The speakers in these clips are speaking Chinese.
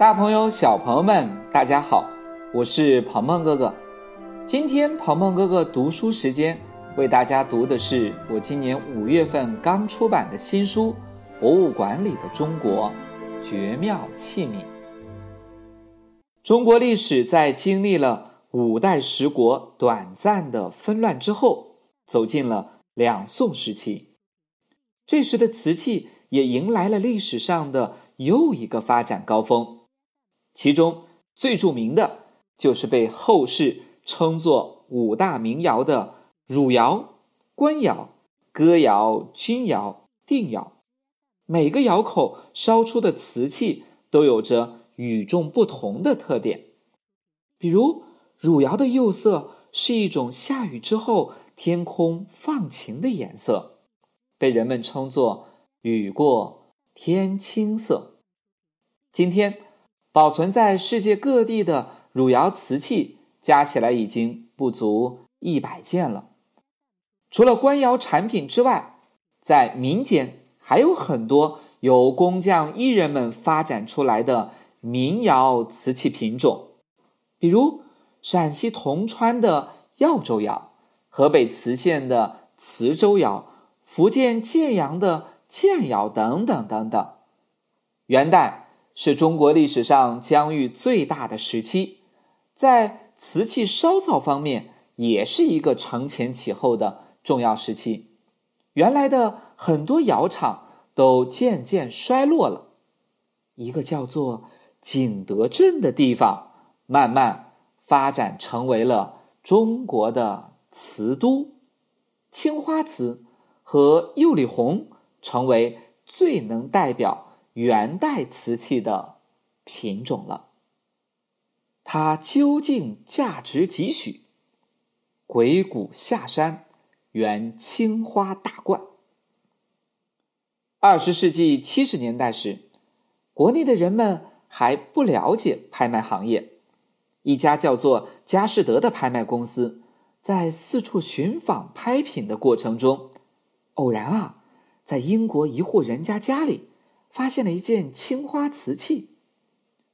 大朋友、小朋友们，大家好，我是鹏鹏哥哥。今天鹏鹏哥哥读书时间，为大家读的是我今年五月份刚出版的新书《博物馆里的中国：绝妙器皿》。中国历史在经历了五代十国短暂的纷乱之后，走进了两宋时期。这时的瓷器也迎来了历史上的又一个发展高峰，其中最著名的就是被后世称作五大名窑的汝窑、官窑、哥窑、钧窑、定窑。每个窑口烧出的瓷器都有着与众不同的特点，比如汝窑的釉色是一种下雨之后天空放晴的颜色。被人们称作“雨过天青色”。今天保存在世界各地的汝窑瓷器加起来已经不足一百件了。除了官窑产品之外，在民间还有很多由工匠艺人们发展出来的民窑瓷器品种，比如陕西铜川的耀州窑，河北磁县的磁州窑。福建建阳的建窑等等等等，元代是中国历史上疆域最大的时期，在瓷器烧造方面也是一个承前启后的重要时期。原来的很多窑厂都渐渐衰落了，一个叫做景德镇的地方慢慢发展成为了中国的瓷都，青花瓷。和釉里红成为最能代表元代瓷器的品种了。它究竟价值几许？鬼谷下山原青花大罐。二十世纪七十年代时，国内的人们还不了解拍卖行业，一家叫做佳士得的拍卖公司在四处寻访拍品的过程中。偶然啊，在英国一户人家家里发现了一件青花瓷器，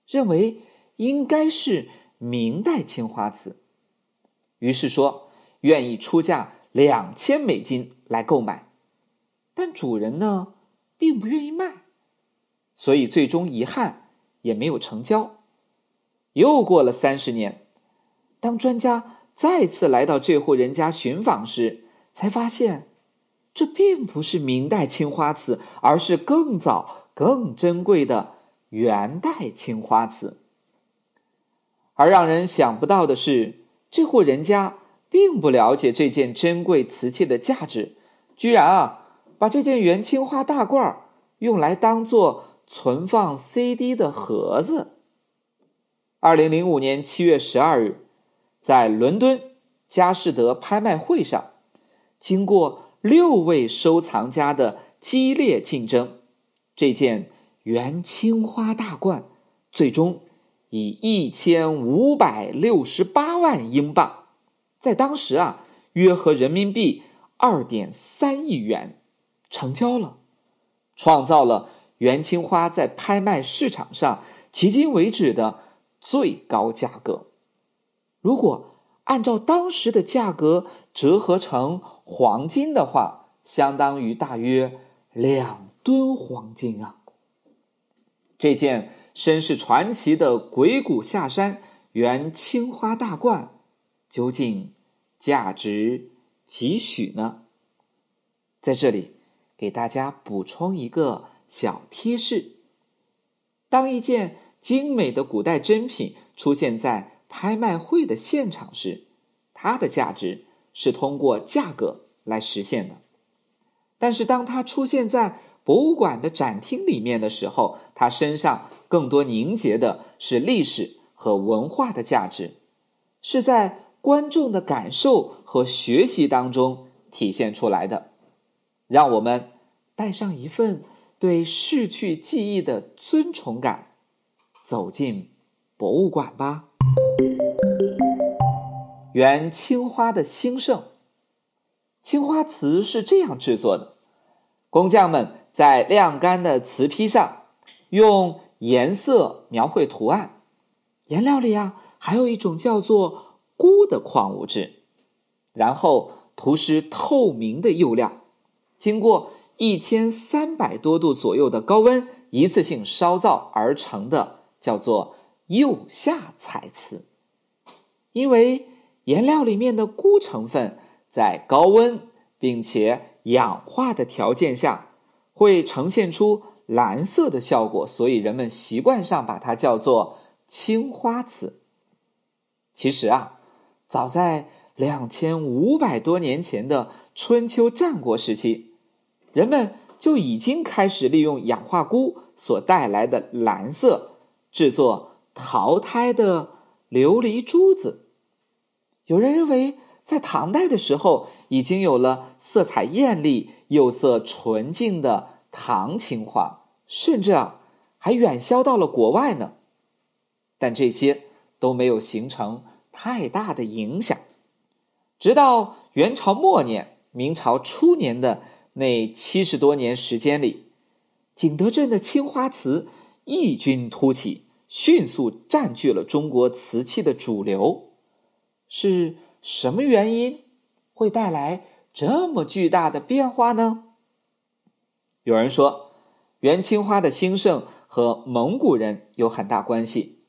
认为应该是明代青花瓷，于是说愿意出价两千美金来购买，但主人呢并不愿意卖，所以最终遗憾也没有成交。又过了三十年，当专家再次来到这户人家寻访时，才发现。这并不是明代青花瓷，而是更早、更珍贵的元代青花瓷。而让人想不到的是，这户人家并不了解这件珍贵瓷器的价值，居然啊，把这件元青花大罐儿用来当做存放 CD 的盒子。二零零五年七月十二日，在伦敦佳士得拍卖会上，经过。六位收藏家的激烈竞争，这件元青花大罐最终以一千五百六十八万英镑，在当时啊，约合人民币二点三亿元成交了，创造了元青花在拍卖市场上迄今为止的最高价格。如果按照当时的价格折合成黄金的话，相当于大约两吨黄金啊！这件身世传奇的鬼谷下山原青花大罐，究竟价值几许呢？在这里给大家补充一个小贴士：当一件精美的古代珍品出现在拍卖会的现场时，它的价值是通过价格来实现的；但是，当它出现在博物馆的展厅里面的时候，它身上更多凝结的是历史和文化的价值，是在观众的感受和学习当中体现出来的。让我们带上一份对逝去记忆的尊崇感，走进博物馆吧。原青花的兴盛，青花瓷是这样制作的：工匠们在晾干的瓷坯上，用颜色描绘图案。颜料里啊，还有一种叫做钴的矿物质，然后涂施透明的釉料，经过一千三百多度左右的高温一次性烧造而成的，叫做釉下彩瓷。因为颜料里面的钴成分在高温并且氧化的条件下，会呈现出蓝色的效果，所以人们习惯上把它叫做。青花瓷，其实啊，早在两千五百多年前的春秋战国时期，人们就已经开始利用氧化钴所带来的蓝色，制作陶胎的琉璃珠子。有人认为，在唐代的时候，已经有了色彩艳丽、釉色纯净的唐青花，甚至啊，还远销到了国外呢。但这些都没有形成太大的影响，直到元朝末年、明朝初年的那七十多年时间里，景德镇的青花瓷异军突起，迅速占据了中国瓷器的主流。是什么原因会带来这么巨大的变化呢？有人说，元青花的兴盛和蒙古人有很大关系。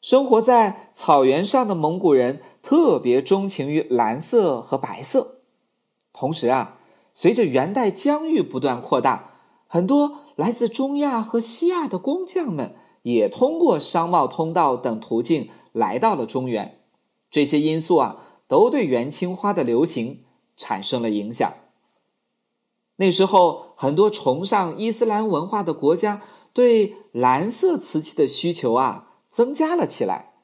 生活在草原上的蒙古人特别钟情于蓝色和白色。同时啊，随着元代疆域不断扩大，很多来自中亚和西亚的工匠们也通过商贸通道等途径来到了中原。这些因素啊，都对元青花的流行产生了影响。那时候，很多崇尚伊斯兰文化的国家对蓝色瓷器的需求啊。增加了起来，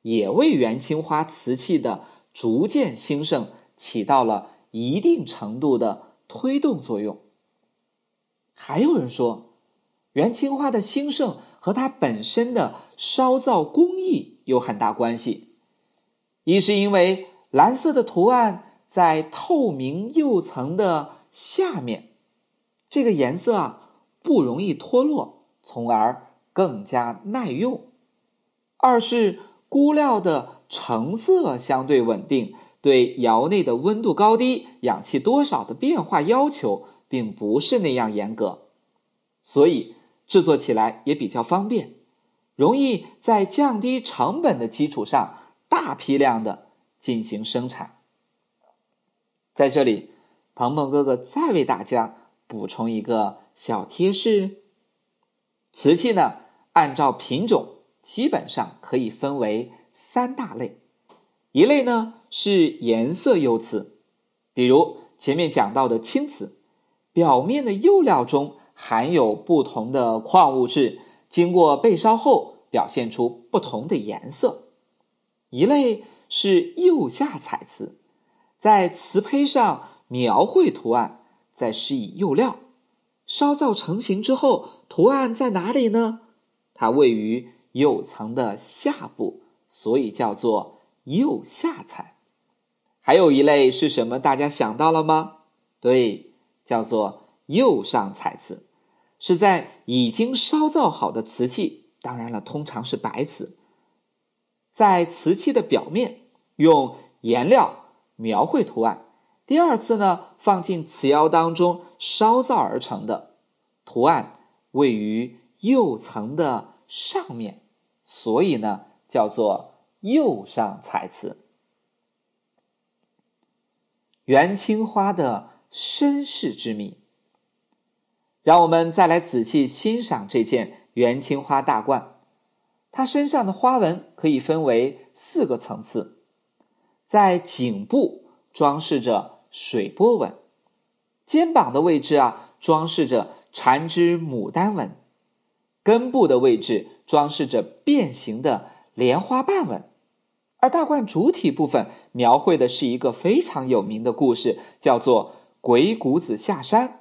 也为元青花瓷器的逐渐兴盛起到了一定程度的推动作用。还有人说，元青花的兴盛和它本身的烧造工艺有很大关系。一是因为蓝色的图案在透明釉层的下面，这个颜色啊不容易脱落，从而更加耐用。二是钴料的成色相对稳定，对窑内的温度高低、氧气多少的变化要求并不是那样严格，所以制作起来也比较方便，容易在降低成本的基础上大批量的进行生产。在这里，鹏鹏哥哥再为大家补充一个小贴士：瓷器呢，按照品种。基本上可以分为三大类，一类呢是颜色釉瓷，比如前面讲到的青瓷，表面的釉料中含有不同的矿物质，经过焙烧后表现出不同的颜色；一类是釉下彩瓷，在瓷胚上描绘图案，再施以釉料，烧造成型之后，图案在哪里呢？它位于。釉层的下部，所以叫做釉下彩。还有一类是什么？大家想到了吗？对，叫做釉上彩瓷，是在已经烧造好的瓷器，当然了，通常是白瓷，在瓷器的表面用颜料描绘图案，第二次呢放进瓷窑当中烧造而成的图案，位于釉层的上面。所以呢，叫做釉上彩瓷。元青花的身世之谜，让我们再来仔细欣赏这件元青花大冠。它身上的花纹可以分为四个层次，在颈部装饰着水波纹，肩膀的位置啊装饰着缠枝牡丹纹，根部的位置。装饰着变形的莲花瓣纹，而大冠主体部分描绘的是一个非常有名的故事，叫做“鬼谷子下山”。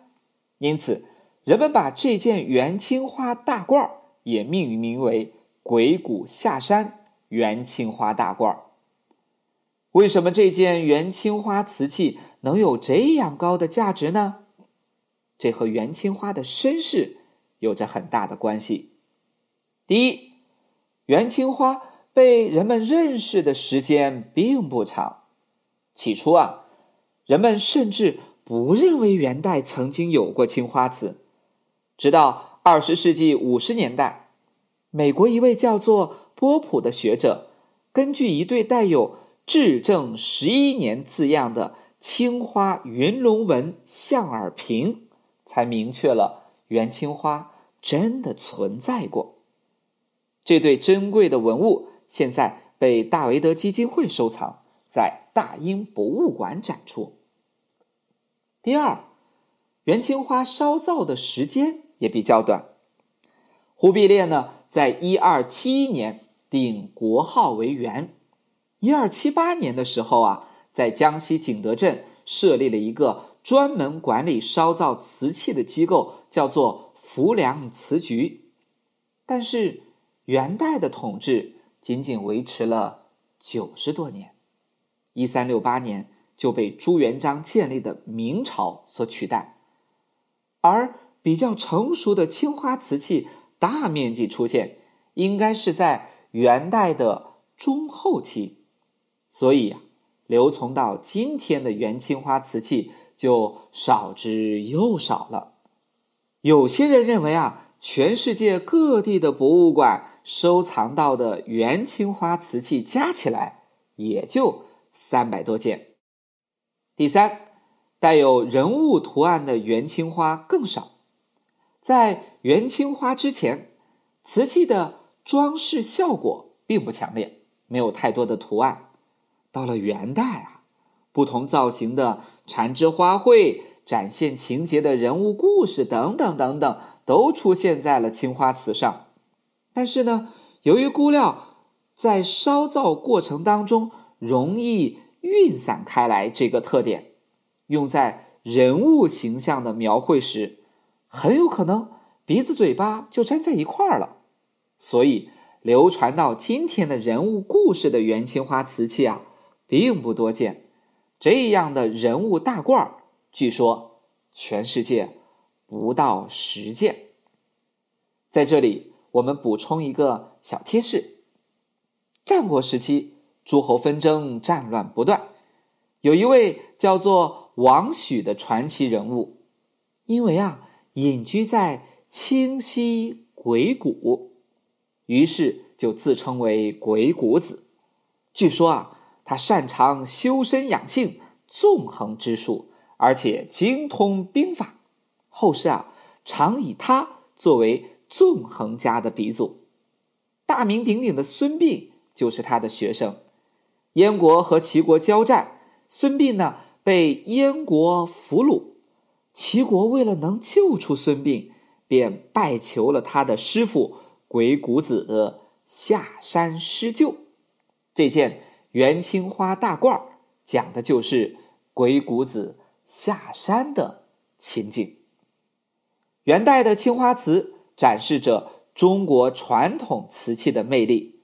因此，人们把这件元青花大褂也命名为“鬼谷下山元青花大褂”。为什么这件元青花瓷器能有这样高的价值呢？这和元青花的身世有着很大的关系。第一，元青花被人们认识的时间并不长。起初啊，人们甚至不认为元代曾经有过青花瓷，直到二十世纪五十年代，美国一位叫做波普的学者，根据一对带有“至正十一年”字样的青花云龙纹象耳瓶，才明确了元青花真的存在过。这对珍贵的文物现在被大维德基金会收藏，在大英博物馆展出。第二，元青花烧造的时间也比较短。忽必烈呢，在一二七一年定国号为元。一二七八年的时候啊，在江西景德镇设立了一个专门管理烧造瓷器的机构，叫做浮梁瓷局。但是元代的统治仅仅维持了九十多年，一三六八年就被朱元璋建立的明朝所取代，而比较成熟的青花瓷器。大面积出现，应该是在元代的中后期，所以啊，留存到今天的元青花瓷器就少之又少了。有些人认为啊，全世界各地的博物馆收藏到的元青花瓷器加起来也就三百多件。第三，带有人物图案的元青花更少。在元青花之前，瓷器的装饰效果并不强烈，没有太多的图案。到了元代啊，不同造型的缠枝花卉、展现情节的人物故事等等等等，都出现在了青花瓷上。但是呢，由于钴料在烧造过程当中容易晕散开来这个特点，用在人物形象的描绘时。很有可能鼻子嘴巴就粘在一块儿了，所以流传到今天的人物故事的元青花瓷器啊，并不多见。这样的人物大褂，据说全世界不到十件。在这里，我们补充一个小贴士：战国时期，诸侯纷争，战乱不断，有一位叫做王许的传奇人物，因为啊。隐居在清溪鬼谷，于是就自称为鬼谷子。据说啊，他擅长修身养性、纵横之术，而且精通兵法。后世啊，常以他作为纵横家的鼻祖。大名鼎鼎的孙膑就是他的学生。燕国和齐国交战，孙膑呢被燕国俘虏。齐国为了能救出孙膑，便拜求了他的师傅鬼谷子下山施救。这件元青花大褂讲的就是鬼谷子下山的情景。元代的青花瓷展示着中国传统瓷器的魅力，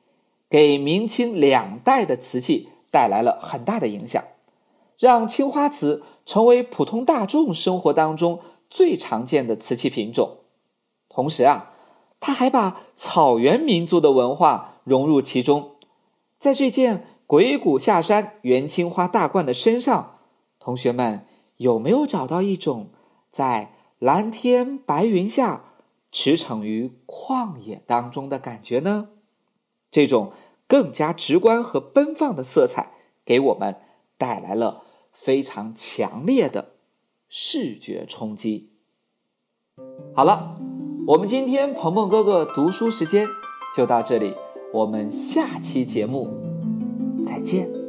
给明清两代的瓷器带来了很大的影响，让青花瓷。成为普通大众生活当中最常见的瓷器品种，同时啊，他还把草原民族的文化融入其中。在这件鬼谷下山元青花大罐的身上，同学们有没有找到一种在蓝天白云下驰骋于旷野当中的感觉呢？这种更加直观和奔放的色彩，给我们带来了。非常强烈的视觉冲击。好了，我们今天鹏鹏哥哥读书时间就到这里，我们下期节目再见。